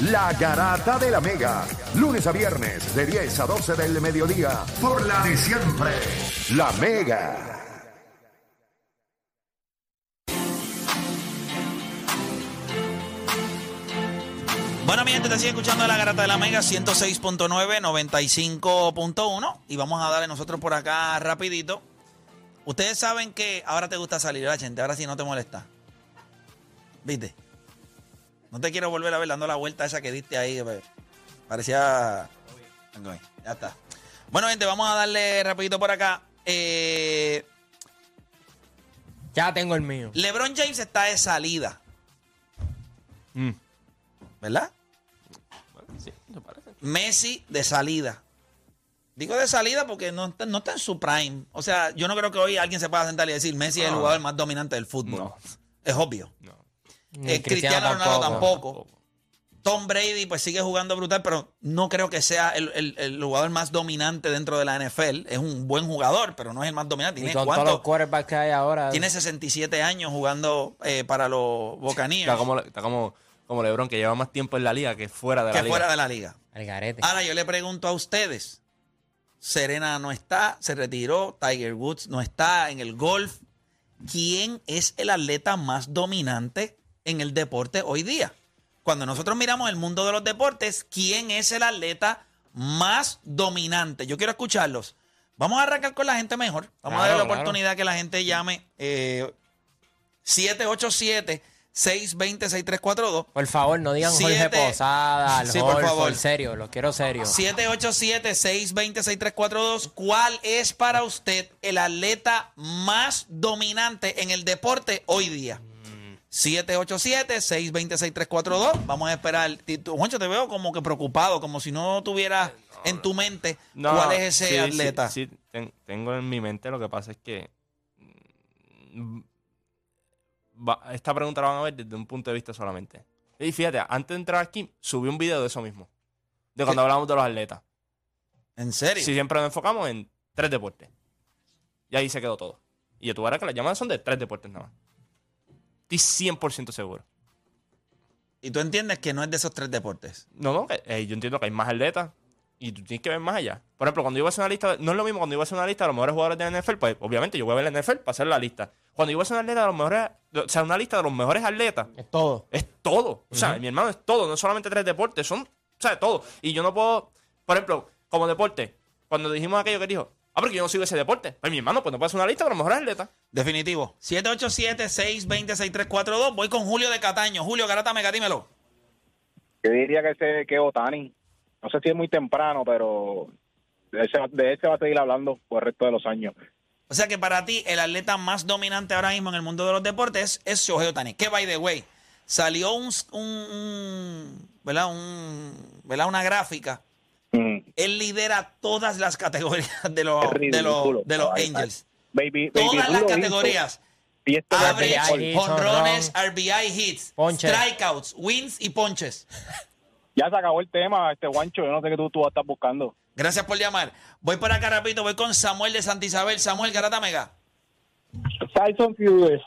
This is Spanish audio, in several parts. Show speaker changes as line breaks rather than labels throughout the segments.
La Garata de la Mega. Lunes a viernes de 10 a 12 del mediodía. Por la de siempre. La Mega.
Bueno, mi gente, te sigue escuchando la Garata de la Mega 106.9, 95.1 y vamos a darle nosotros por acá rapidito. Ustedes saben que ahora te gusta salir, la gente, ahora sí no te molesta. ¿Viste? No te quiero volver a ver dando la vuelta esa que diste ahí. Parecía... Ya está. Bueno, gente, vamos a darle rapidito por acá. Eh,
Ya tengo el mío.
LeBron James está de salida. ¿Verdad?
Sí, me parece.
Messi de salida. Digo de salida porque no está, no está en su prime. O sea, yo no creo que hoy alguien se pueda sentar y decir Messi es el jugador más dominante del fútbol.
No.
Es obvio.
No.
Eh, Cristiano, Ronaldo tampoco. Tom Brady pues sigue jugando brutal, pero no creo que sea el, el- el jugador más dominante dentro de la NFL. Es un buen jugador, pero no es el más dominante.
Y
¿Tiene,
todos los quarterbacks que hay ahora.
Tiene 67 años jugando eh, para los Buccaneers.
Está como, está como, como LeBron, que lleva más tiempo en la liga que fuera de la
que
liga.
fuera de la liga.
El garete.
Ahora yo le pregunto a ustedes, Serena no está, se retiró, Tiger Woods no está en el golf. ¿Quién es el atleta más dominante en el deporte hoy día? Cuando nosotros miramos el mundo de los deportes, ¿quién es el atleta más dominante? Yo quiero escucharlos. Vamos a arrancar con la gente mejor. Vamos a darle la
Claro,
oportunidad que la gente llame eh, 787-620-6342.
Por favor, no digan Jorge
Siete-
Posada, al
Sí, por favor.
serio, lo quiero serio.
787-620-6342. ¿Cuál es para usted el atleta más dominante en el deporte hoy día? 787-620-6342. Vamos a esperar. Tito- Juancho, te veo como que preocupado, como si no tuvieras en tu mente
No,
cuál es ese
sí, sí,
atleta.
Sí, ten- tengo en mi mente, lo que pasa es que mm, va- esta pregunta la van a ver desde un punto de vista solamente. Y fíjate, antes de entrar aquí, subí un video de eso mismo. De cuando
¿Qué?
hablamos de los atletas.
¿En serio?
Si siempre nos enfocamos en tres deportes. Y ahí se quedó todo. Y yo verás que las llamadas son de tres deportes nada más. Estoy 100% seguro.
Y tú entiendes que no es de esos tres deportes.
No, no, que, eh, yo entiendo que hay más atletas y tú tienes que ver más allá. Por ejemplo, cuando yo voy a hacer una lista, no es lo mismo cuando yo voy a hacer una lista de los mejores jugadores de la NFL, pues obviamente yo voy a ver la NFL para hacer la lista. Cuando yo voy a hacer una lista de los mejores, o sea, una lista de los mejores atletas,
Es todo.
es todo. O sea, mi hermano es todo, no solamente tres deportes, son, o sea, todo. Y yo no puedo, por ejemplo, como deporte, cuando dijimos aquello que dijo, ah, porque yo no sigo ese deporte. Pues mi hermano, pues no hacer una lista de los mejores atletas.
Definitivo. 787-620-6342. Voy con Julio de Cataño. Julio Garata Mega, dímelo.
Yo diría que ese que Otani. No sé si es muy temprano, pero de ese, de ese va a seguir hablando por el resto de los años.
O sea que para ti el atleta más dominante ahora mismo en el mundo de los deportes es Shohei Otani. Que, by the way, salió un, un- un- ¿verdad? Un, ¿verdad? una gráfica.
Mm.
Él lidera todas las categorías de los, de los, de los
Ay,
Angels.
Baby, baby,
Todas las categorías.
Y esto
Average,
RBI hits,
honrones, RBI hits,
Ponches.
strikeouts, wins y ponches.
Ya se acabó el tema, este guancho. Yo no sé qué tú, tú estás buscando.
Gracias por llamar. Voy por acá rapidito, voy con Samuel de Santa Isabel. Samuel Garata Mega.
Tyson Fury.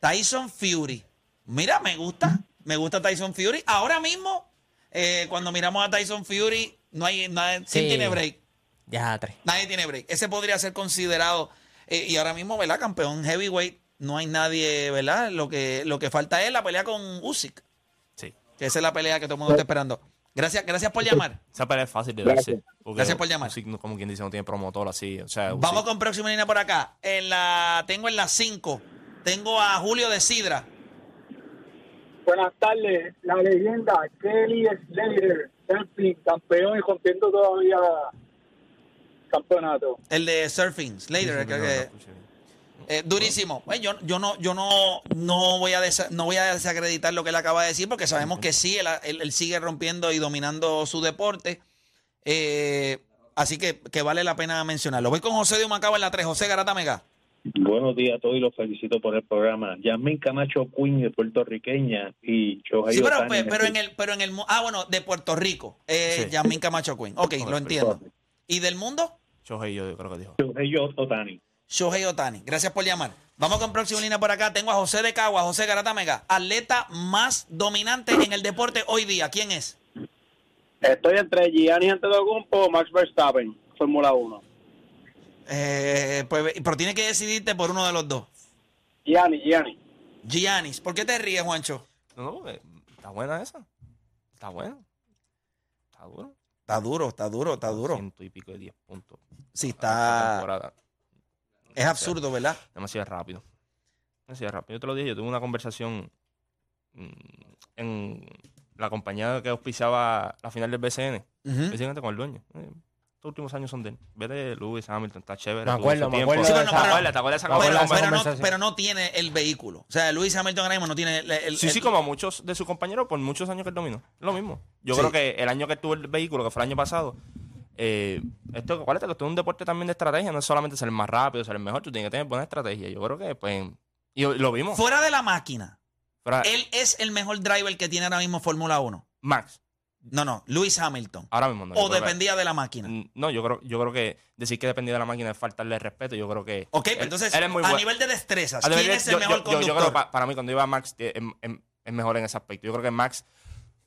Tyson Fury. Mira, me gusta. Me gusta Tyson Fury. Ahora mismo, eh, cuando miramos a Tyson Fury, no hay nadie. ¿Quién
Sí.
tiene break?
Ya, tres.
Nadie tiene break. Ese podría ser considerado. eh, y ahora mismo, ¿verdad? Campeón heavyweight. No hay nadie, ¿verdad? Lo que, lo que falta es la pelea con Usyk.
Sí.
Que esa es la pelea que todo el mundo está esperando. Gracias, gracias por llamar.
Esa pelea es fácil de porque
Gracias por llamar.
Usyk, como quien dice, no tiene promotor así. O sea,
Vamos con próxima línea por acá. En la, tengo en la 5. Tengo a Julio de Sidra.
Buenas tardes, la leyenda Kelly Slater, surfing, campeón y rompiendo todavía campeonato.
El de Surfing, Slater. creo que- Eh, durísimo. Pues yo, yo no, yo no, no voy a no voy a desacreditar lo que él acaba de decir, porque sabemos que sí, él, él- él sigue rompiendo y dominando su deporte. Eh, así que, que vale la pena mencionarlo. Voy con José de Humacao en la 3. José Garata Mega.
Buenos días a todos y los felicito por el programa. Yasmin Camacho Queen de puertorriqueña y Shohei
Sí, pero, pero en el, pero en el mu- ah, bueno, de Puerto Rico. Eh,
Sí.
Yasmín Camacho Queen. Ok, lo entiendo. ¿Y del mundo?
Shohei, yo creo que dijo.
Shohei Ohtani.
Shohei Otani. Gracias por llamar. Vamos con próxima línea por acá. Tengo a José de Cagua, José Garata Mega. Atleta más dominante en el deporte hoy día. ¿Quién es?
Estoy entre Gianni Antetokounmpo o Max Verstappen, Fórmula 1.
Eh, pues, pero tiene que decidirte por uno de los dos.
Gianni, Gianni.
Giannis. ¿Por qué te ríes, Juancho?
No, no, porque está buena esa. Está buena. Está duro.
Está duro, está duro, está duro.
Ciento y pico de 10 puntos.
Sí, está.
temporada.
Es absurdo, ¿verdad?
Demasiado rápido. Demasiado rápido. Yo te lo dije, yo tuve una conversación mm, en la compañía que auspiciaba la final del BCN,
Ujú.
precisamente con el dueño. Estos últimos años son de él. Vete Lewis Hamilton, está chévere.
Me acuerdo, me acuerdo
Sí, pero
¿Te
no,
esa-
acuerdas? ¿Te acuerdas
Pero,
esa
no,
conversación.
pero no tiene el vehículo. O sea, Luis Hamilton ahora mismo no tiene el, el-
Sí,
el-
sí, como muchos de sus compañeros por muchos años que él dominó. Lo mismo. Yo
Sí.
creo que el año que tuvo el vehículo, que fue el año pasado, eh, esto, acuérdate que esto es un deporte también de estrategia, no es solamente ser el más rápido, ser el mejor, tú tienes que tener buena estrategia. Yo creo que, pues, y lo vimos.
Fuera de la máquina, él es el mejor driver que tiene ahora mismo Fórmula 1.
Max,
No, no, Luis Hamilton.
ahora mismo no.
o
que-
dependía de la máquina.
No, yo creo, yo creo que decir que dependía de la máquina es faltarle respeto. Yo creo que.
Ok,
él-
pues entonces,
él es muy
a nivel de destrezas,
A
¿quién
nivel-
es el
yo-
mejor
yo- yo-
conductor?
Yo creo que pa- para mí, cuando iba Max, es mejor en ese aspecto. Yo creo que Max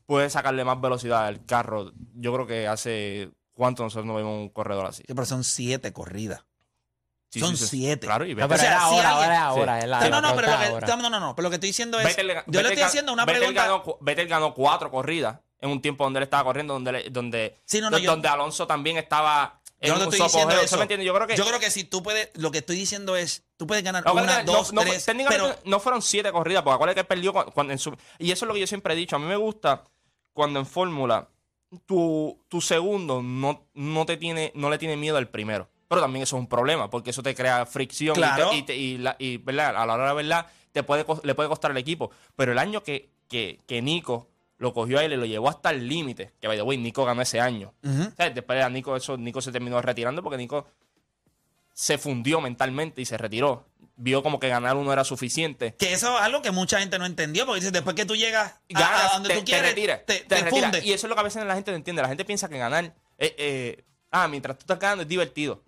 puede sacarle más velocidad al carro. Yo creo que hace. ¿Cuánto nosotros no vemos un corredor así?
Sí, pero son siete corridas.
Sí,
son
sí, sí.
siete.
Claro, y
No, pero
O sea,
era
si
ahora,
alguien-
ahora.
Sí.
la-
no, no, no, pero lo que,
ahora.
no, no, no, pero lo que estoy diciendo es,
Vettel le-
yo le
Vettel
estoy
gan-
haciendo una
Vettel
pregunta.
ganó, Vettel ganó cuatro corridas en un tiempo donde él estaba corriendo, donde, le- donde,
Sí, no, no, yo-
donde Alonso también estaba en
Yo no te estoy diciendo
apogeo.
eso.
¿Sí me entiendes? Yo creo que.
Yo creo que si tú puedes, lo que estoy diciendo es, tú puedes ganar
No,
una, dos,
no,
tres,
técnicamente
pero
no fueron siete corridas, porque acuérdate que perdió cu- cuando en su- y eso es lo que yo siempre he dicho. A mí me gusta cuando en fórmula tu, tu segundo no, no te tiene, no le tiene miedo al primero. Pero también eso es un problema, porque eso te crea fricción y te- y, te- y la- y, ¿verdad? a la hora de verdad te puede, le puede costar al equipo. Pero el año que, que, que Nico lo cogió a él y lo llevó hasta el límite, que by the way, Nico ganó ese año.
Ujú.
O sea, después a Nico, eso, Nico se terminó retirando porque Nico se fundió mentalmente y se retiró. Vio como que ganar uno era suficiente.
que eso es algo que mucha gente no entendió, porque dice, después que tú llegas
Ganas,
a donde
te,
tú
te
quieres,
retiras,
te,
te
te fundes.
Y eso es lo que a veces la gente no entiende. La gente piensa que ganar, eh, eh, ah, mientras tú estás ganando es divertido.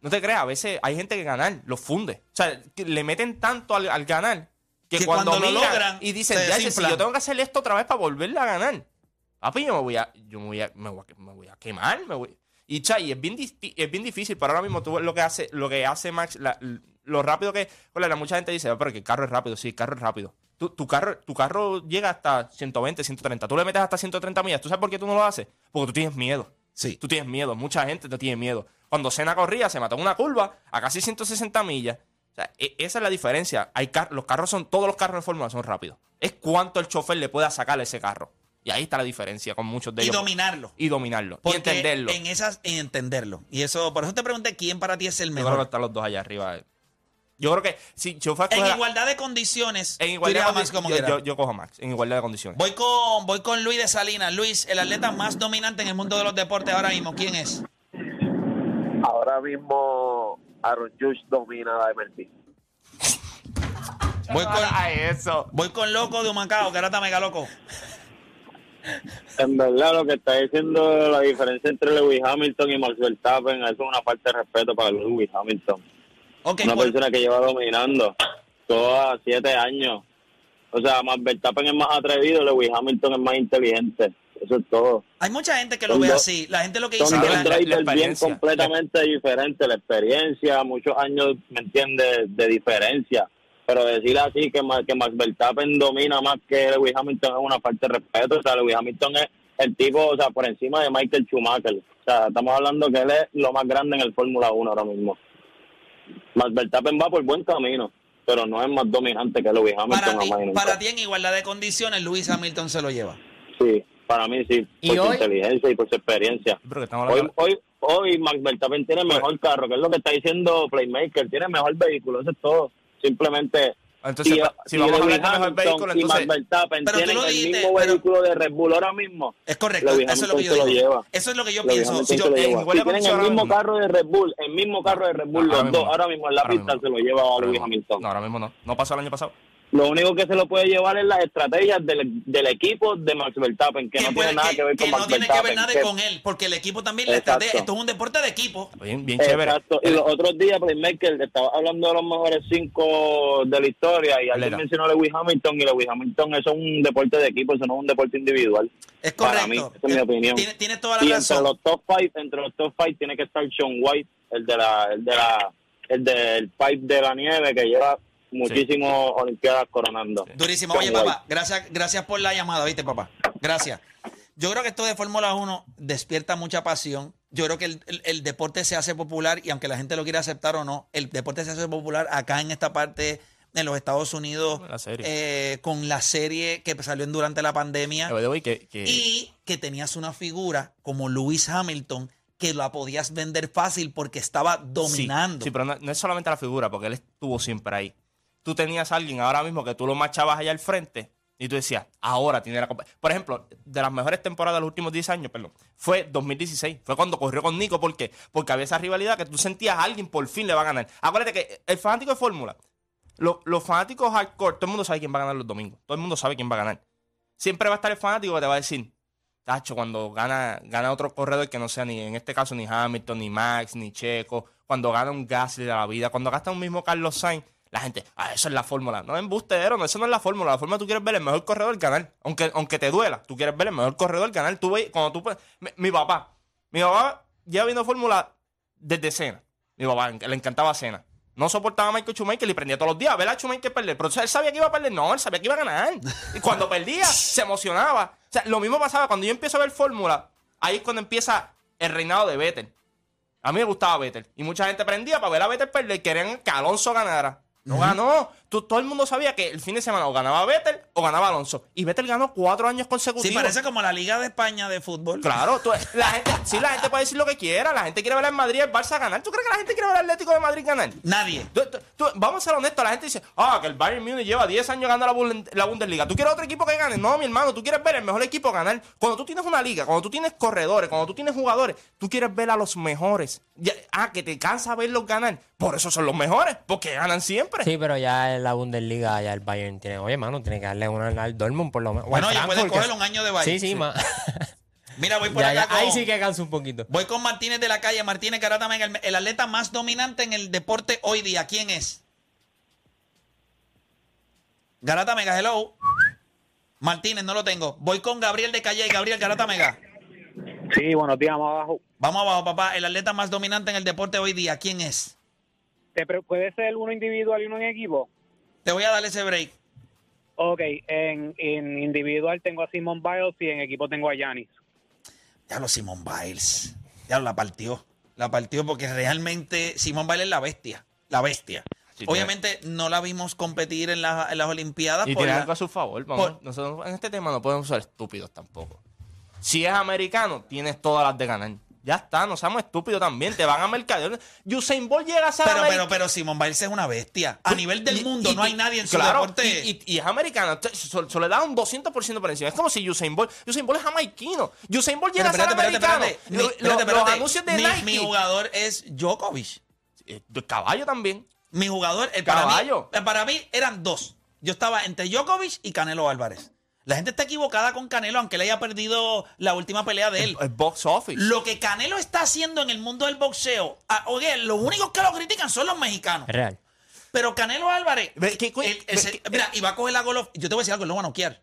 No te creas, a veces hay gente que ganar lo funde. O sea, le meten tanto al, al ganar que,
Que
cuando,
cuando lo
miran
logran,
y dicen, "Ya, si
desinflan".
yo tengo que hacer esto otra vez para volverle a ganar. Papi, yo me voy a, yo me voy a, me voy a, me voy a quemar, me voy. Y chay, es bien, es bien difícil, pero ahora mismo tú lo que hace, lo que hace Max, la- lo rápido que, bueno, mucha gente dice, "Ah, pero que el carro es rápido, sí, el carro es rápido. Tu, tu carro, tu carro llega hasta 120, 130. Tú le metes hasta 130 millas. ¿Tú sabes por qué tú no lo haces? Porque tú tienes miedo.
Sí.
Tú tienes miedo. Mucha gente te tiene miedo. Cuando Senna corría, se mató en una curva a casi 160 millas. O sea, e- esa es la diferencia. Hay car- los carros son, todos los carros en Fórmula son rápidos. Es cuánto el chofer le pueda sacar a ese carro. Y ahí está la diferencia con muchos de
y
ellos.
dominarlo.
Y dominarlo. y entenderlo.
En esas, en entenderlo. Y eso, por eso te pregunté quién para ti es el
Yo creo que
mejor.
están los dos allá arriba. Yo creo que si yo fuera
En igualdad de condiciones,
en igualdad de
Max como
yo, yo cojo a Max. En igualdad de condiciones.
Voy con, voy con Luis de Salinas. Luis, el atleta más dominante en el mundo de los deportes ahora mismo. ¿Quién es?
Ahora mismo Aaron Judge domina la MLB.
Voy con,
a eso.
voy con Loco de Humacao, Garata Mega Loco.
En verdad, lo que está diciendo la diferencia entre Lewis Hamilton y Max Verstappen, eso es una falta de respeto para Lewis Hamilton. Una persona que lleva dominando todos siete años. O sea, Max Verstappen es más atrevido, Lewis Hamilton es más inteligente. Eso es todo.
hay mucha gente que lo
Son
ve
dos-
así. La gente lo que
Son
dice que
dos
la-
la- la
drivers bien completamente diferentes. La experiencia, muchos años, ¿me entiendes?, de diferencia. Pero decir así que, que Max Verstappen domina más que Lewis Hamilton es una falta de respeto. O sea, Lewis Hamilton es el tipo, o sea, por encima de Michael Schumacher. O sea, estamos hablando que él es lo más grande en el Fórmula 1 ahora mismo. Max Verstappen va por buen camino, pero no es más dominante que Lewis Hamilton.
para, ti, para ti, en igualdad de condiciones, Luis Hamilton se lo lleva.
Sí, para mí sí,
¿Y
por su
hoy?
inteligencia y por su experiencia.
Pero que estamos
Hoy, hoy, hoy Max Verstappen tiene
Pues
mejor carro, que es lo que está diciendo Playmaker, tiene mejor vehículo, eso es todo. Simplemente
Entonces,
si,
si vamos a hablar de mejor
y Max Verstappen
Pero tú
tienen
lo
el
dijiste,
mismo vehículo de Red Bull ahora mismo.
Es correcto, eso es lo que yo digo.
lleva.
Eso es lo que yo pienso. Si yo-
Si tienen el mismo carro de Red Bull, el mismo carro de Red Bull,
No, ahora
los
mismo
dos,
no.
ahora mismo en la
Ahora
pista
mismo
se lo lleva a
mismo.
Hamilton.
No, ahora mismo no. No pasó el año pasado.
Lo único que se lo puede llevar es las estrategias del, del equipo de Max Verstappen, que, no
puede-
tiene nada que, ver
que
con
no
Max
tiene que ver nada
que-
con él, porque el equipo también, la
Exacto.
estrategia, esto es un deporte de equipo.
Bien, bien chévere.
Exacto. Y los otros días, Playmaker, estaba hablando de los mejores cinco de la historia y alguien mencionó a Lewis Hamilton y Lewis Hamilton eso es un deporte de equipo, eso no es un deporte individual.
Es
Para
correcto.
mí, esa es mi
Eh,
opinión.
Tiene, tiene toda la
Y entre
razón.
los top five, entre los top five tiene que estar Sean White, el de la, el de la, el del pipe de la nieve que lleva muchísimas olimpiadas coronando.
Durísimo. Oye, papá, gracias, gracias por la llamada, ¿viste, papá? Gracias. Yo creo que esto de Fórmula 1 despierta mucha pasión. Yo creo que el, el- el deporte se hace popular y aunque la gente lo quiera aceptar o no, el deporte se hace popular acá en esta parte en los Estados Unidos
La serie.
eh, con la serie que salió en- durante la pandemia
que, que-
y que tenías una figura como Lewis Hamilton que la podías vender fácil porque estaba dominando.
Sí, sí, pero no, no es solamente la figura, porque él estuvo siempre ahí. Tú tenías a alguien ahora mismo que tú lo marchabas allá al frente y tú decías, ahora tiene la compa- Por ejemplo, de las mejores temporadas de los últimos 10 años, perdón, fue 2016. Fue cuando corrió con Nico. ¿Por qué? Porque había esa rivalidad que tú sentías a alguien por fin le va a ganar. Acuérdate que el fanático de Fórmula, lo- los fanáticos hardcore, todo el mundo sabe quién va a ganar los domingos. Todo el mundo sabe quién va a ganar. Siempre va a estar el fanático que te va a decir, Tacho, cuando gana, gana otro corredor que no sea ni, en este caso, ni Hamilton, ni Max, ni Checo, cuando gana un Gasly de la vida, cuando gasta un mismo Carlos Sainz, la gente, ah, eso es la fórmula. No embustero, no, eso no es la fórmula. La fórmula tú quieres ver el mejor corredor ganar. Aunque, aunque te duela, tú quieres ver el mejor corredor ganar. Tú ves, cuando tú, mi, mi papá, mi papá lleva viendo fórmula desde Cena. Mi papá le encantaba Cena. No soportaba a Michael Schumacher y prendía todos los días a ver a Schumacher perder. Pero él sabía que iba a perder. No, él sabía que iba a ganar. Y cuando perdía, se emocionaba. O sea, lo mismo pasaba cuando yo empiezo a ver fórmula. Ahí es cuando empieza el reinado de Vettel. A mí me gustaba Vettel. Y mucha gente prendía para ver a Vettel perder y querían que Alonso ganara. No ganó. Tú- todo el mundo sabía que el fin de semana o ganaba Vettel o ganaba Alonso. Y Vettel ganó cuatro años consecutivos.
Sí, parece como la Liga de España de fútbol.
Claro, tú- la gente, sí, la gente puede decir lo que quiera. La gente quiere ver al Madrid y al Barça ganar. ¿Tú crees que la gente quiere ver al Atlético de Madrid ganar?
Nadie.
Tú- tú- tú- vamos a ser honestos, la gente dice, ah, que el Bayern Múnich lleva 10 años ganando la, la Bundesliga. ¿Tú quieres otro equipo que gane? No, mi hermano, tú quieres ver el mejor equipo ganar. Cuando tú tienes una liga, cuando tú tienes corredores, cuando tú tienes jugadores, tú quieres ver a los mejores. Ya- ah, que te cansa verlos ganar. Por eso son los mejores, porque ganan siempre.
Sí, pero ya en la Bundesliga, ya el Bayern tiene, oye, mano, tiene que darle una al Dortmund por lo menos.
Bueno, ya puede coger un año de Bayern.
Sí, sí, ma-
Mira, voy por
Ya,
acá
ya,
con-
ahí sí que cansa un poquito.
Voy con Martínez de la calle. Martínez Garata Mega, el, el atleta más dominante en el deporte hoy día. ¿Quién es? Garata Mega, hello. Martínez, no lo tengo. Voy con Gabriel de Calle. Gabriel Garata Mega.
Sí, buenos días, vamos abajo.
Vamos abajo, papá. El atleta más dominante en el deporte hoy día. ¿Quién es?
¿Te pre- ¿Puede ser uno individual y uno en equipo?
Te voy a dar ese break.
Ok, en, en individual tengo a Simon Biles y en equipo tengo a Yanis.
Ya lo Simón Biles. Ya lo la partió. La partió porque realmente Simón Biles es la bestia. La bestia.
Sí,
Obviamente no la vimos competir en, la- en las Olimpiadas.
Y
por
tiene
la-
algo a su favor. Vamos,
por-
nosotros en este tema no podemos ser estúpidos tampoco. Si es americano, tienes todas las de ganar. Ya está, no seamos estúpidos también. Te van a mercadear. Usain Bolt llega a ser
Pero, pero, pero Simón Biles es una bestia. A nivel del
Y-
mundo
y-
no hay nadie en su
claro,
deporte.
Y, y- es americano. Te- So, so le da un 200% por encima. Es como si Usain Bolt. Usain Bolt es jamaiquino. Usain Bolt llega
Pero
a ser
espérate, espérate,
americano.
espérate. Mi-
Lo-
espérate,
lo- Los
espérate.
anuncios de
mi,
Nike.
mi jugador es Djokovic.
Eh, caballo también.
Mi jugador, el para, mí,
Caballo.
eh, para mí eran dos. Yo estaba entre Djokovic y Canelo Álvarez. La gente está equivocada con Canelo, aunque le haya perdido la última pelea de él.
El box office.
Lo que Canelo está haciendo en el mundo del boxeo, ah, oye, los únicos que lo critican son los mexicanos.
Real.
Pero Canelo Álvarez,
Ve, ¿qué-
el- el
ve,
se-
qué-
mira, y va a coger la Golof. Yo te voy a decir algo, lo va a noquear.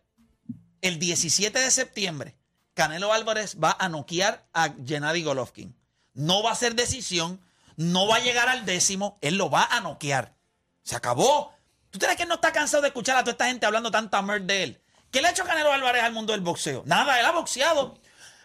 El 17 de septiembre, Canelo Álvarez va a noquear a Gennady Golovkin. No va a ser decisión, no va a llegar al décimo, él lo va a noquear. Se acabó. ¿Tú crees que él no está cansado de escuchar a toda esta gente hablando tanta merd de él? ¿Qué le ha hecho Canelo Álvarez al mundo del boxeo? Nada, él ha boxeado.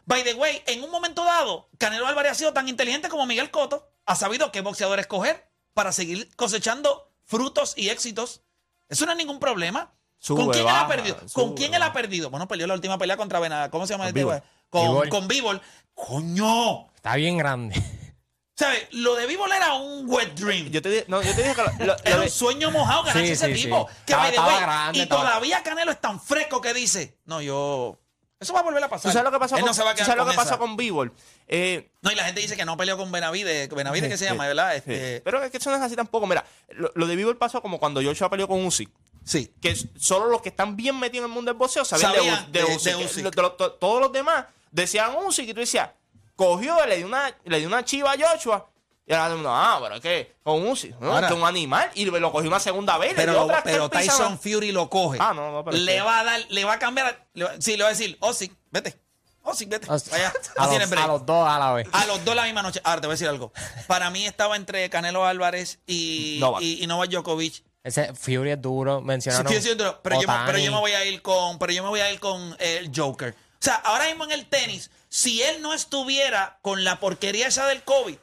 By the way, en un momento dado, Canelo Álvarez ha sido tan inteligente como Miguel Cotto. Ha sabido qué boxeador escoger para seguir cosechando frutos y éxitos. Eso no es ningún problema.
Sube,
¿Con quién él ha perdido?
sube,
¿Con quién él ha perdido? Bueno, perdió la última pelea contra Benada. ¿Cómo se llama este con, con Bivol. ¡Coño!
Está bien grande.
¿Sabes? Lo de Bivol era un wet dream.
Yo te, di- no, yo te dije que lo- lo-
Era un sueño mojado ganarse
Sí,
ese
sí,
tipo.
sí.
Que
Estaba-
the way,
estaba grande,
y
estaba-
todavía Canelo es tan fresco que dice, no, yo... Eso va a volver a
¿Tú
pasar.
sabes lo que pasó
Él
con,
no se va a
tú sabes lo que pasó con? Eh,
No, y la gente dice que no peleó con Benavides. Benavides que se llama, ¿verdad? Este,
Pero es que eso no es así tampoco. Mira, lo, lo de Bivol pasó como cuando Joshua peleó con Usyk.
sí.
que solo los que están bien metidos en el mundo del boxeo sabían
Sabían
de,
de-
de to- todos los demás decían Usyk y tú decías, cogió, le dio una, le dio una chiva a Joshua. Y ahora mundo, ah, pero es que con Usyk, ¿no?
Ahora-
que es un animal. Y lo cogió una segunda vez.
Pero, lo-
otra
pero. Tyson Fury lo coge.
Ah, no, no, pero
le
que-
va a dar, le va a cambiar. le va- sí, le va a decir, oh, sí, vete. Oh, sí, vete.
A,
Vaya, no
los,
tienes break.
a los dos a la vez.
A los dos la misma noche. Ahora te voy a decir algo. Para mí estaba entre Canelo Álvarez y
Novak.
y, y Novak Djokovic.
Ese Fury es duro. Mencionaron.
Sí, sí, pero, pero yo me voy a ir con, pero yo me voy a ir con el Joker. O sea, ahora mismo en el tenis, si él no estuviera con la porquería esa del COVID, o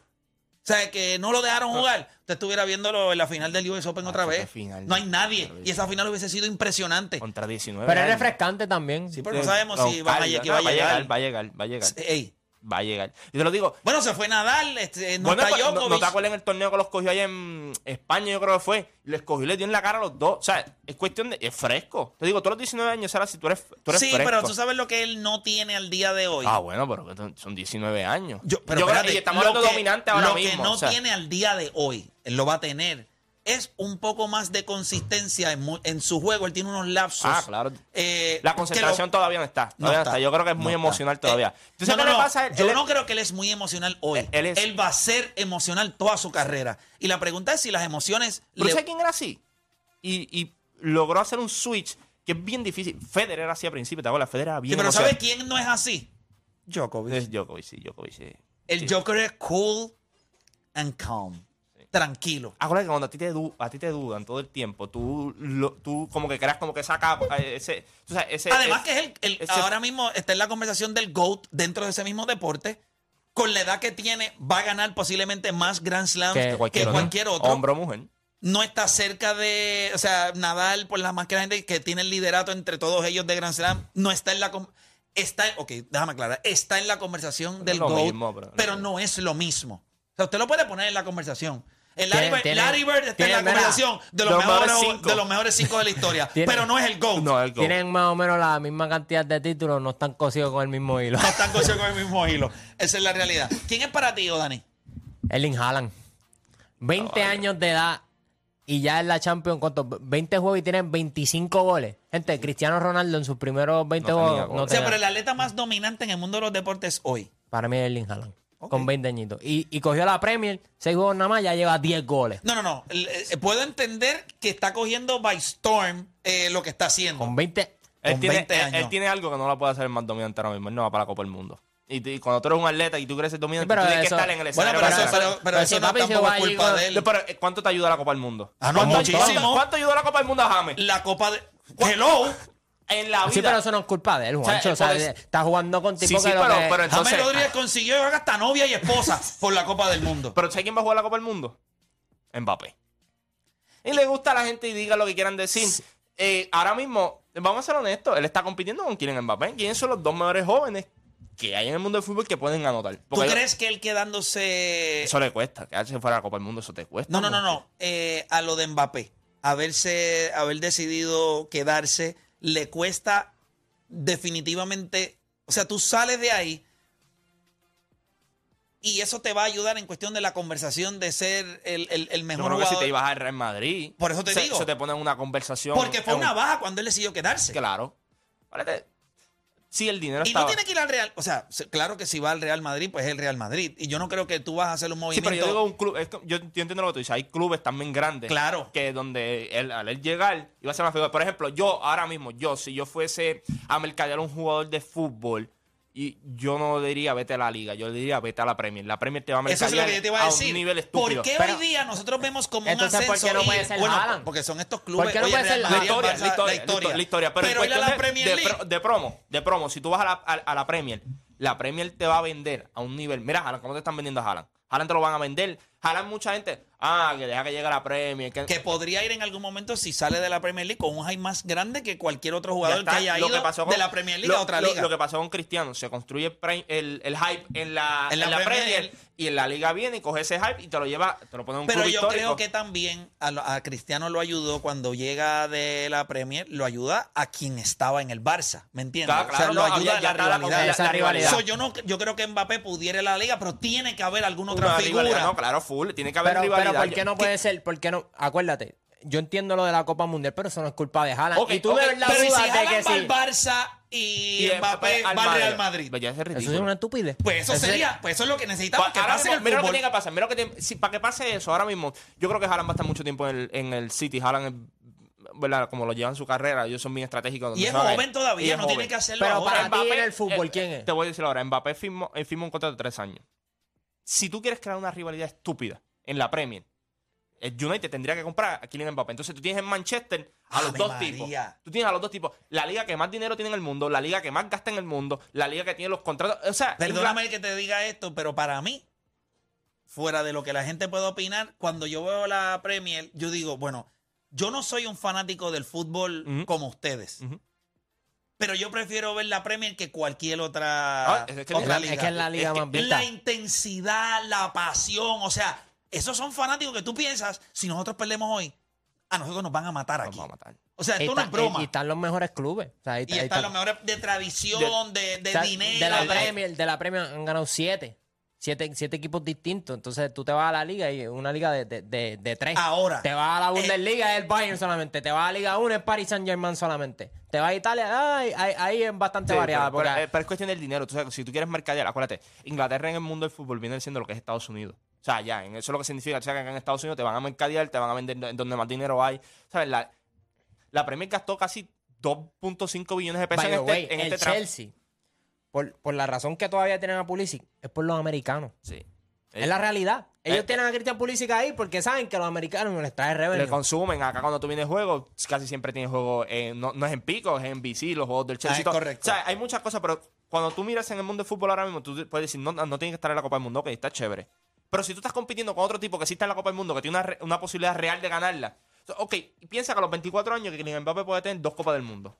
sea, que no lo dejaron jugar, usted estuviera viéndolo en la final del US Open otra
Ah. qué
vez.
final.
no hay nadie. Y esa final hubiese sido impresionante.
Contra 19.
Pero es refrescante también.
Sí, pero no sabemos si va a, que va a llegar.
Va a llegar, va a llegar.
Ey.
Va a llegar. Y te lo digo,
Bueno, se fue Nadal, este, no
Bueno,
está
no,
Djokovic.
¿no te acuerdas en el torneo que los cogió allá en España? Yo creo que fue. Les cogió y les dio en la cara a los dos. O sea, es cuestión de. Es fresco. Te digo, todos los 19 años, ahora si tú eres, tú eres
sí,
fresco.
pero tú sabes lo que él no tiene al día de hoy.
Ah, bueno, pero que son 19 años.
Yo, pero
Yo creo- y estamos
lo
hablando
que-
dominante ahora
lo
mismo.
que no
o sea,
tiene al día de hoy, él lo va a tener, es un poco más de consistencia en, su juego. Él tiene unos lapsos.
Ah, claro.
eh,
La concentración
lo-
todavía no está.
no
Todavía no
está,
está. Yo creo que es
no
muy
está.
emocional todavía.
Eh,
Entonces,
no,
¿qué
no,
le pasa? él?
Yo
Él-
no creo que él es muy emocional hoy.
Él- él es-
va a ser emocional toda su carrera. Y la pregunta es si las emociones.
Pero
le-
¿sabes quién era así? Y, y logró hacer un switch que es bien difícil. Federer era así al principio, ¿te acuerdas? Federer era
Sí,
bien
pero
emocional.
¿sabes quién no es así? Djokovic.
Es Djokovic, sí, Djokovic, sí.
El
Sí.
Joker es cool and calm. Tranquilo.
Acuérdate que cuando a ti te, du- a ti te dudan todo el tiempo, tú, lo- tú como que creas como que saca eh, ese.
Además que es el, el-
ese-
ahora mismo está en la conversación del GOAT dentro de ese mismo deporte. Con la edad que tiene, va a ganar posiblemente más Grand Slams
Que
que
cualquier,
cualquier,
otro. Hombre o mujer.
No está cerca de, o sea, Nadal, por la más que la gente que tiene el liderato entre todos ellos de Grand Slam, no está en la... Está, ok, déjame aclarar, está en la conversación del
lo
GOAT,
mismo, pero-
pero no es lo mismo. O sea, usted lo puede poner en la conversación. El
Tiene-
Larry, Bird,
tiene-
Larry Bird está en
tiene-
la conversación de los,
los
mejores,
cinco.
de los mejores cinco de la historia,
Tiene-
pero no es el GOAT.
No, el go.
Tienen más o menos la misma cantidad de títulos, no están cosidos con el mismo hilo.
No están cosidos con el mismo hilo. Esa es la realidad. ¿Quién es para ti, Dani?
Erling Haaland. 20 años de edad y ya en la Champions, ¿cuántos? 20 juegos y tienen 25 goles. Gente, Cristiano Ronaldo en sus primeros 20
No
juegos
O sea, pero el atleta más dominante en el mundo de los deportes hoy.
Para mí es Erling Haaland.
Ok.
Con 20 añitos. Y, y cogió la Premier, 6 juegos nada más, ya lleva 10 goles.
No, no, no. Eh, puedo entender que está cogiendo by storm eh, lo que está haciendo.
Con 20.
Él
con
tiene,
20
él-
años.
él tiene algo que no lo puede hacer el más dominante ahora mismo. Él no va para la Copa del Mundo. Y, y cuando tú eres un atleta y tú quieres ser dominante,
Sí, pero
tú tienes
eso-
que estar en el
Bueno,
escenario.
pero
para
eso, pero, pero
Pero
eso
si
no tampoco es culpa de él.
No, pero, eh, ¿Cuánto te ayuda la Copa del Mundo?
Ah, no,
¿Cuánto,
muchísimo.
¿cuánto, cuánto ayuda la Copa del Mundo a James?
La copa de... Hello.
En la vida.
Sí, pero eso no es culpa de él, Juancho. O sea,
puedes-
está jugando con
Sí,
tipos
sí,
que lo
pero,
que-
pero
James
entonces...
Rodríguez consiguió hasta novia y esposa por la Copa del Mundo.
Pero ¿sabes quién va a jugar la Copa del Mundo? Mbappé. Y le gusta a la gente y diga lo que quieran decir. Eh, ahora mismo, vamos a ser honestos, él está compitiendo con Kylian Mbappé. ¿Quiénes son los dos mejores jóvenes que hay en el mundo del fútbol que pueden anotar?
¿Tú crees que él quedándose...
eso le cuesta. Quedarse fuera de la Copa del Mundo, eso te cuesta.
No, no, no, no. Eh, a lo de Mbappé, haberse, haber decidido quedarse, le cuesta definitivamente. O sea, tú sales de ahí y eso te va a ayudar en cuestión de la conversación de ser el, el- el
Yo
mejor
creo que si te ibas al Real Madrid.
Por eso te
se,
digo.
Se te pone en una conversación.
porque fue
un-
una baja cuando él decidió quedarse.
Claro. Vale, Sí, el dinero
Y
estaba.
no tiene que ir al Real. O sea, se- claro que si va al Real Madrid, pues es el Real Madrid. Y yo no creo que tú vas a hacer un
Sí,
movimiento.
pero yo digo un club. yo entiendo lo que tú dices. Hay clubes también grandes.
Claro.
Que donde él, al él llegar iba a ser más figura. Por ejemplo, yo ahora mismo, yo, si yo fuese a mercadear un jugador de fútbol, y yo no diría vete a la liga, yo diría vete a la Premier. La Premier te va a
Eso es
mercadear
lo que yo te iba a decir.
un nivel
¿Por
estúpido.
qué
Pero-
hoy día nosotros vemos como
Entonces,
un
¿por
ascenso?
qué no puede
ir-
ser
bueno,
Haaland?
porque son estos clubes.
¿Por qué no
oye,
puede ser
la historia, la historia,
la historia.
la historia. Pero, en
Pero
cuestión
la
de-
Premier
de,
League.
pro- de promo, de promo, si tú vas a la, a, a la Premier, la Premier te va a vender a un nivel. Mira, Haaland, ¿cómo te están vendiendo a Haaland? Haaland te lo van a vender. Haaland, mucha gente. ah, que deja que llegue la Premier. Que,
Que podría ir en algún momento si sale de la Premier League con un high más grande que cualquier otro jugador
está,
que haya
lo
ido
que pasó
de la Premier League
lo-
a otra
lo-
liga.
Lo que pasó con Cristiano, se construye el, pre- el- el hype en la,
En la
en la
Premier.
Premier y en la liga viene y coge ese hype y te lo lleva, te lo pone en un
Pero
club
yo
histórico.
creo que también a, a Cristiano lo ayudó cuando llega de la Premier, lo ayuda a quien estaba en el Barça, ¿me entiendes?
Claro,
o sea,
claro,
lo
no,
ayuda
había ya
la rivalidad.
la-
rivalidad.
So, yo, no, yo creo que Mbappé pudiera ir a la liga, pero tiene que haber alguna otra figura.
No, claro, full. Tiene que haber
Pero,
rivalidad.
pero ¿por qué no puede ser? ¿Por qué no? Acuérdate, yo entiendo lo de la Copa Mundial, pero eso no es culpa de Haaland.
Ok,
y tú
ok,
de verdad
pero ¿y si
dudas de que
al
sí.
Barça y,
y
Mbappé va al Real Madrid?
Pues ya es
Eso es una estupidez.
Pues eso
Eso
sería, pues eso es lo que necesitamos
Pa-
que
ahora
pase
mismo,
el
mira lo que tiene que pasar. Mira lo que tiene- si- para que pase eso, ahora mismo, yo creo que Haaland va a estar mucho tiempo en el, en el City. Haaland, es, ¿verdad? Como lo llevan su carrera, ellos son bien estratégicos.
Y es
¿sabes?
joven todavía,
es
no tiene que hacerlo
Pero
ahora.
para ti en el fútbol, ¿quién es?
Te voy a decir ahora, Mbappé firmó, eh, firmó un contrato de tres años. Si tú quieres crear una rivalidad estúpida en la Premier, el United tendría que comprar a Kylian Mbappé. Entonces tú tienes en Manchester a los dos
María.
tipos. Tú tienes a los dos tipos. La liga que más dinero tiene en el mundo, la liga que más gasta en el mundo, la liga que tiene los contratos. O sea,
Perdóname que te diga esto, pero para mí, fuera de lo que la gente puede opinar, cuando yo veo la Premier, yo digo, bueno, yo no soy un fanático del fútbol como ustedes. Pero yo prefiero ver la Premier que cualquier otra,
Ah, es que-
otra
es,
liga.
es que es la liga
Es que
más vista.
la intensidad, la pasión, o sea, esos son fanáticos que tú piensas, si nosotros perdemos hoy, a nosotros nos van a matar aquí.
Vamos a matar.
O sea, esto no
está-
es broma.
Y, y están los mejores clubes. O sea, ahí
Y
ahí
están
está-
los mejores de tradición, de, dinero.
De la, Premier, de la Premier han ganado siete. Siete, siete equipos distintos. Entonces tú te vas a la liga y una liga de, de, de, de tres.
Ahora.
Te vas a la Bundesliga, es el Bayern solamente. Te vas a la Liga 1, es Paris Saint Germain solamente. Te vas a Italia, ay, ahí, ahí es bastante
Sí,
variada.
pero,
porque-
pero- eh, pero es cuestión del dinero. Tú sabes, si tú quieres mercadear, acuérdate, Inglaterra en el mundo del fútbol viene siendo lo que es Estados Unidos. O sea, ya, en eso es lo que significa. O sea, que acá en Estados Unidos te van a mercadear, te van a vender en donde más dinero hay. ¿Sabes? La, la Premier gastó casi 2.5 billones de pesos
By
en este, en
el
este tramo.
Chelsea, por, por la razón que todavía tienen a Pulisic, es por los americanos.
Sí.
Es la realidad. Ellos
eh,
tienen a Christian Pulisic ahí porque saben que los americanos no les trae
Le
revenue.
consumen. Acá cuando tú vienes juego, casi siempre tienes juego. eh, no, no es en pico, es en BC, los juegos del Chelsea.
Ah,
y todo.
correcto.
O sea, hay muchas cosas, pero cuando tú miras en el mundo del fútbol ahora mismo, tú puedes decir, no, no tienes que estar en la Copa del Mundo, ok, está chévere. Pero si tú estás compitiendo con otro tipo que sí está en la Copa del Mundo, que tiene una, una posibilidad real de ganarla, ok, piensa que a los 24 años que Kylian Mbappé puede tener dos Copas del Mundo.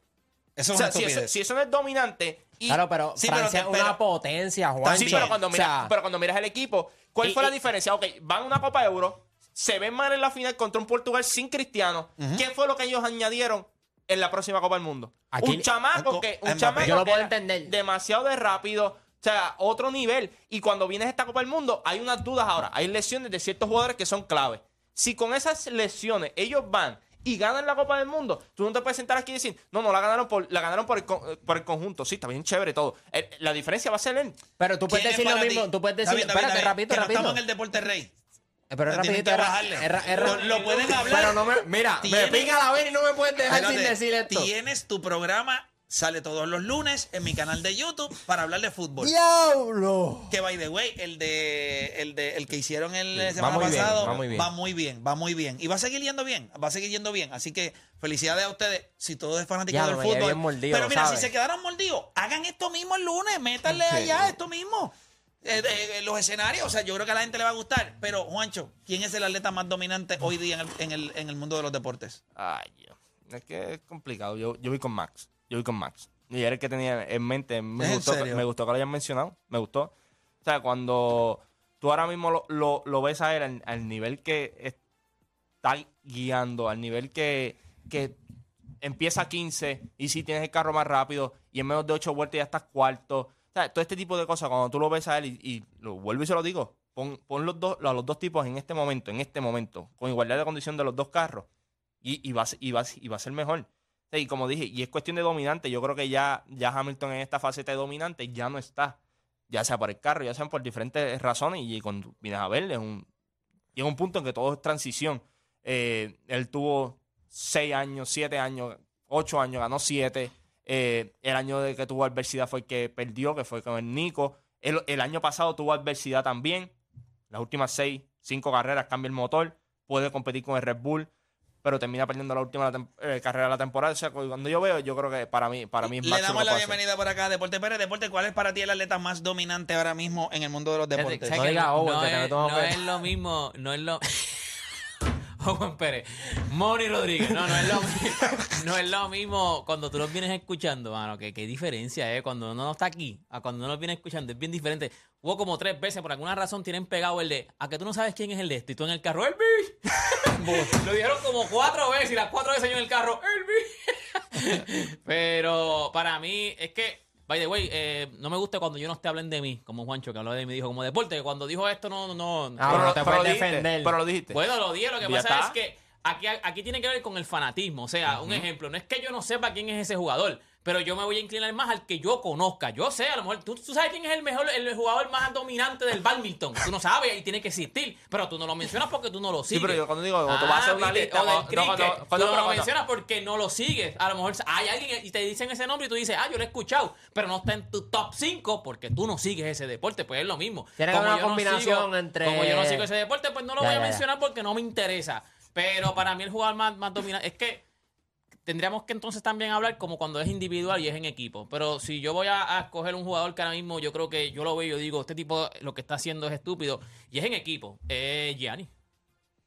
Eso
O sea,
una
si eso,
estupidez.
si eso no es dominante. Y,
Claro, pero
Sí, pero
Francia
te-
es una
pero-
potencia, Juan.
Sí, pero cuando,
O
miras,
sea,
pero cuando miras el equipo, ¿cuál
Y-
fue la
y-
diferencia? Ok, van a una Copa Euro, se ven mal en la final contra un Portugal sin Cristiano. ¿Qué fue lo que ellos añadieron en la próxima Copa del Mundo?
Aquí-
un chamaco
Aco-
que, un chamaco
Yo lo puedo entender.
demasiado de rápido. O sea, otro nivel. Y cuando vienes a esta Copa del Mundo, hay unas dudas ahora. Hay lesiones de ciertos jugadores que son clave. Si con esas lesiones ellos van y ganan la Copa del Mundo, tú no te puedes sentar aquí y decir, no, no la ganaron por, la ganaron por, el, con- por el conjunto. Sí, está bien chévere todo. El- la diferencia va a ser en
Pero tú puedes
¿Quién es
decir lo
ti?
mismo. Tú puedes decir.
David, David,
espérate,
David,
rapidito,
que no
rapidito.
estamos en el deporte rey.
Eh, Pero rapidito. es ra-
bajarle.
es ra- es ra-
Lo- lo pueden hablar.
Pero no me. Mira, me pica la vena y no me puedes dejar sin decir esto.
Tienes tu programa, sale todos los lunes en mi canal de YouTube para hablar de fútbol.
¡Diablo!
Que by the way, el de el de el que hicieron el
Sí, va
semana
bien,
pasado
va muy bien.
va muy bien, va muy bien y va a seguir yendo bien, va a seguir yendo bien, así que felicidades a ustedes si todo es fanático
Ya,
del fútbol.
bien mordido,
Pero mira,
¿sabes?
si se quedaron mordidos, hagan esto mismo el lunes, métanle allá esto mismo. Eh, eh, los escenarios, o sea, yo creo que a la gente le va a gustar. Pero, Juancho, ¿quién es el atleta más dominante hoy día en el, en el, en el mundo de los deportes?
Ay, Dios. Es que es complicado. Yo, yo voy con Max. Yo voy con Max. Y era el que tenía en mente. Me
¿Es en
gustó, me gustó que lo hayan mencionado. Me gustó. O sea, cuando tú ahora mismo lo, lo- lo ves a él al, al nivel que está guiando, al nivel que, que empieza a 15 y si tienes el carro más rápido y en menos de 8 vueltas ya estás cuarto. O sea, todo este tipo de cosas, cuando tú lo ves a él y, y lo vuelvo y se lo digo, pon, pon los dos, a los dos tipos en este momento, en este momento, con igualdad de condición de los dos carros y, y va, y, va, y va a ser mejor. Sea, Y como dije, y es cuestión de dominante. Yo creo que ya, ya Hamilton en esta faceta de dominante ya no está. Ya sea por el carro, ya sean por diferentes razones. Y cuando vienes a ver, es un, llega un punto en que todo es transición. Eh, él tuvo seis años, siete años, ocho años, ganó siete. Eh, el año de que tuvo adversidad fue el que perdió, que fue con el Nico. El, el año pasado tuvo adversidad también. Las últimas seis, cinco carreras cambia el motor. Puede competir con el Red Bull pero termina perdiendo la última eh, carrera de la temporada. O sea, cuando yo veo, yo creo que para mí, para mí es
Le damos la bienvenida por acá a Deporte Pérez. Deporte, ¿cuál es para ti el atleta más dominante ahora mismo en el mundo de los deportes?
No Owen,
no, es, no es lo mismo, no es lo, Juan Pérez. Moni Rodríguez. No, no es lo mismo. No es lo mismo cuando tú los vienes escuchando, mano. Que qué diferencia, ¿eh? Cuando uno no está aquí, a cuando uno los viene escuchando, es bien diferente. Hubo como tres veces, por alguna razón, tienen pegado el de, a que tú no sabes quién es el de esto. Y tú en el carro, Elvis. lo dijeron como cuatro veces y las cuatro veces yo en el carro, Elvis. Pero para mí, es que By the way, eh, no me gusta cuando yo no esté hablen de mí, como Juancho, que habló de mí, dijo como deporte, que cuando dijo esto no, no, no.
Ah,
Pero
no
lo-
te
pero
puedes
lo dijiste,
defender.
Pero lo dijiste.
Bueno, lo dije, lo que
Ya
pasa
está.
es que aquí, aquí tiene que ver con el fanatismo. O sea, un ejemplo, no es que yo no sepa quién es ese jugador, pero yo me voy a inclinar más al que yo conozca. Yo sé, a lo mejor, tú, tú sabes quién es el mejor, el jugador más dominante del badminton. Tú no sabes y tiene que existir, pero tú no lo mencionas porque tú no lo
Sí,
sigues.
pero yo cuando digo, tú vas a hacer una
Ah, ¿viste?
lista,
O del
no, cuando-
tú no lo mencionas porque no lo sigues. A lo mejor hay alguien y te dicen ese nombre y tú dices, ah, yo lo he escuchado, pero no está en tu top 5 porque tú no sigues ese deporte. Pues es lo mismo.
Tiene que haber una combinación
sigo-
entre-
Como yo no sigo ese deporte, pues no lo
Ya,
voy a
ya, ya.
mencionar porque no me interesa. Pero para mí el jugador más, más dominante es que tendríamos que entonces también hablar como cuando es individual y es en equipo. Pero si yo voy a, a escoger un jugador que ahora mismo yo creo que yo lo veo yo digo, este tipo lo que está haciendo es estúpido y es en equipo, es Gianni.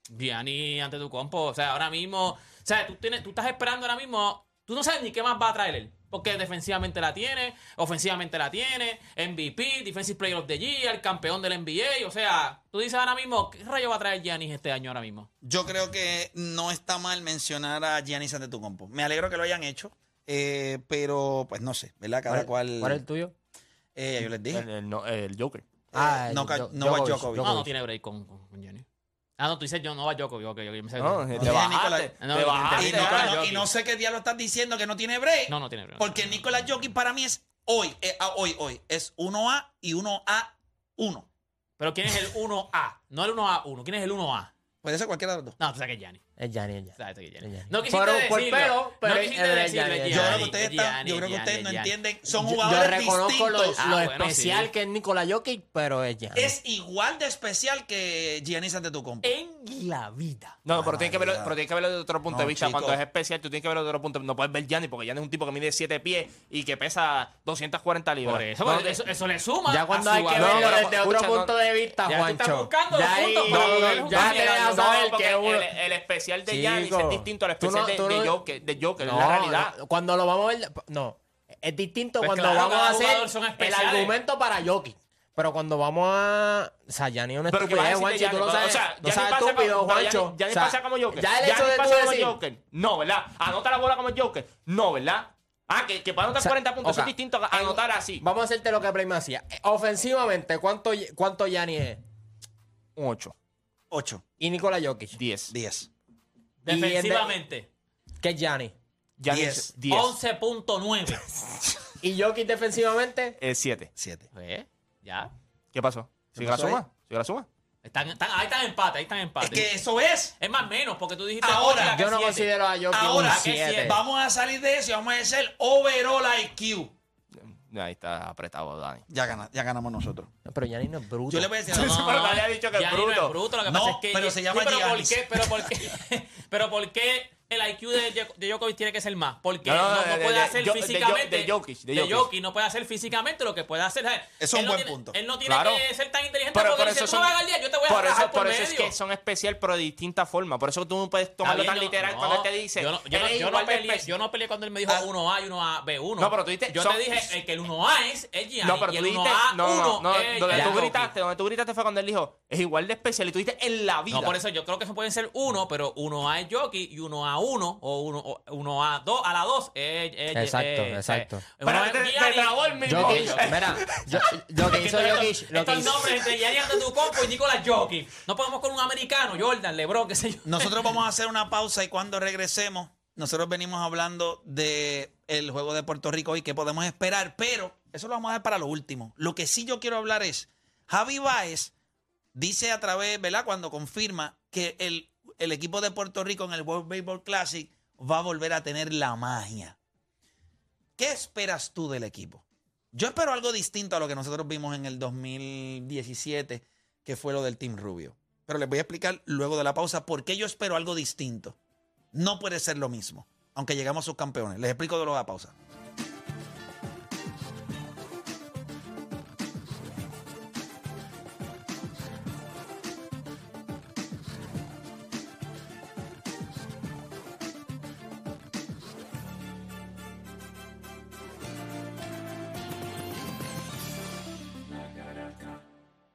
Gianni ante tu compo. O sea, ahora mismo, o sea, tú, tienes, tú estás esperando ahora mismo, tú no sabes ni qué más va a traer él. Porque defensivamente la tiene, ofensivamente la tiene, MVP, Defensive Player of the Year, campeón del NBA. O sea, tú dices ahora mismo, ¿qué rayo va a traer Giannis este año ahora mismo?
Yo creo que no está mal mencionar a Giannis Antetokounmpo. Me alegro que lo hayan hecho, eh, pero pues no sé, ¿verdad? Cada cual.
¿Cuál es el tuyo?
Eh, yo les dije.
El, el no- el Joker.
Ah, el
Novak-
Jo-
Novak
Djokovic,
Djokovic.
No, no tiene break con, con, con Giannis. Ah, no, tú dices yo no va ok, ok, yo me sé-
No,
no,
te bajaste.
Nicolás-
No,
te
no,
bajaste.
Y
no,
no, y no sé qué diablo estás diciendo que no tiene break.
no, no tiene break.
Porque Nicolás Jokic para mí es hoy, eh, ah, hoy, hoy, es 1A y 1A1.
Pero ¿quién es el 1A? No el 1A1. ¿Quién es el 1A?
Puede ser cualquiera de los dos.
No, tú sabes que es Giannis.
Es Gianni, es Gianni.
Que. Es. No quisiste
Pero por
decirlo.
pelo, pero
no
es-
quisiste
es
decirlo.
Giannis,
es
es
Yo creo que ustedes,
es
están-
Giannis,
yo creo que
es
ustedes no entienden. Son
Yo-
jugadores
Yo reconozco lo,
distintos.
Ah,
lo
bueno,
especial
sí.
que es Nikola Jokic, pero es Gianni.
Es igual de especial que Giannis Antetokounmpo.
En la vida.
No, pero tienes, que verlo,
Barbaridad.
pero tienes que verlo desde otro punto
No,
de vista.
chico.
Cuando es especial, tú tienes que verlo desde otro punto No puedes ver Gianni, porque Gianni es un tipo que mide 7 pies y que pesa 240 libras.
Por eso,
No,
pero eso, eso le suma.
Ya cuando
a
hay que
valor.
verlo
pero
desde
escucha,
otro
no,
punto de vista,
ya tú estás
Juancho.
buscando los puntos,
ya te dejas
No,
saber
porque
que uno...
el, el especial de Giannis
Chico,
es distinto al
tú
especial
no-
de,
tú
de
no-
Joker, de Joker, es la realidad.
no, cuando lo vamos a ver... No, es distinto
Pues
cuando
claro,
vamos
cada
a
jugador
hacer
son
el
especiales.
argumento para Jokic. Pero cuando vamos a... O sea, Gianni es una
Pero ¿qué vas a
estupidez,
decir de
Juancho. Tú lo
Giannis?
sabes,
O sea,
no
Giannis
sabes
pasa
estúpido,
como-
Juancho.
Giannis- Giannis
O sea,
pasa como Joker.
Ya el hecho
Giannis
de tú
pasa como
decir...
Joker. No, ¿verdad? Anota la bola como Joker. No, ¿verdad? Ah, que, que para anotar
O sea,
40 puntos
ok.
es distinto a anotar así.
Vamos a hacerte lo que Prime hacía. Eh, Ofensivamente, ¿cuánto, cuánto es?
Un 8,
8,
Y Nikola Jokic.
10.
10.
Defensivamente,
¿Qué es Gianni?
Giannis,
10.
10.
11.9.
¿Y Jokic defensivamente?
Eh, 7.
7.
¿Ves? Ya.
¿Qué pasó? ¿Sigue la
pasó
suma? ¿Sigue la suma?
Están, están- ahí están empate, ahí están empate.
Es que eso es.
Es más menos, porque tú dijiste
Ahora,
Yo no
siete.
considero a Jokic
Ahora,
un
que
7.
Vamos a salir de eso y vamos a hacer overall IQ.
Ahí está apretado, Dani.
Ya, gana- ya ganamos nosotros.
No, pero Gianni no es bruto.
Yo le voy a decir
No, no,
Pero ha dicho que es
Gianni no
bruto.
es bruto, lo que
No,
pasa es que...
pero se llama
Sí, pero ¿por
Giannis.
qué? Pero ¿por qué? Pero ¿por qué el IQ de, de Djokovic tiene que ser más? Porque
No,
no,
no,
no
de-
puede
de-
hacer
de- de-
físicamente...
de Jokic, de Jokic.
No puede hacer físicamente lo que puede hacer...
Eso es un
no
buen
tiene-
punto.
Él no tiene
Claro.
que ser tan inteligente
Pero
porque
por eso
tú
son,
me el día, yo te voy a
por eso,
por
por eso es
medio.
que son especial, pero de distinta forma. Por eso tú no puedes tomarlo
bien,
tan
yo-
literal
no,
cuando él te dice.
Yo no, yo yo peleé, yo no peleé cuando él me dijo
Ah.
1A y 1B1.
No, pero tú dijiste,
Yo
son-
te dije eh, que el 1A es, es Gianni.
No, pero
y
tú
el
dijiste.
1A,
No, no,
1
no.
es
Donde tú gritaste, donde tú gritaste fue cuando él dijo, es igual de especial. Y tú dijiste en la vida.
No, por eso yo creo que eso pueden ser uno, pero 1A es Jockey y 1A1 o 1 o 1A2 a la 2 es, es-
Exacto,
es-
exacto.
es-
Pero
uno
te,
es
te trabó el mismo.
Jokic, mira, yo, lo que hizo Jokic,
estos- nombres entre Gianni Antetokounmpo y Nicolás Jokic. No podemos con un americano, Jordan, LeBron, qué sé yo.
Nosotros vamos a hacer una pausa y cuando regresemos, nosotros venimos hablando de el juego de Puerto Rico y qué podemos esperar, pero eso lo vamos a dejar para lo último. Lo que sí yo quiero hablar es, Javi Baez dice a través, ¿verdad? Cuando confirma que el, el equipo de Puerto Rico en el World Baseball Classic va a volver a tener la magia. ¿Qué esperas tú del equipo? Yo espero algo distinto a lo que nosotros vimos en el 2017, que fue lo del Team Rubio. Pero les voy a explicar luego de la pausa por qué yo espero algo distinto. No puede ser lo mismo, aunque llegamos subcampeones. Les explico de luego de la pausa.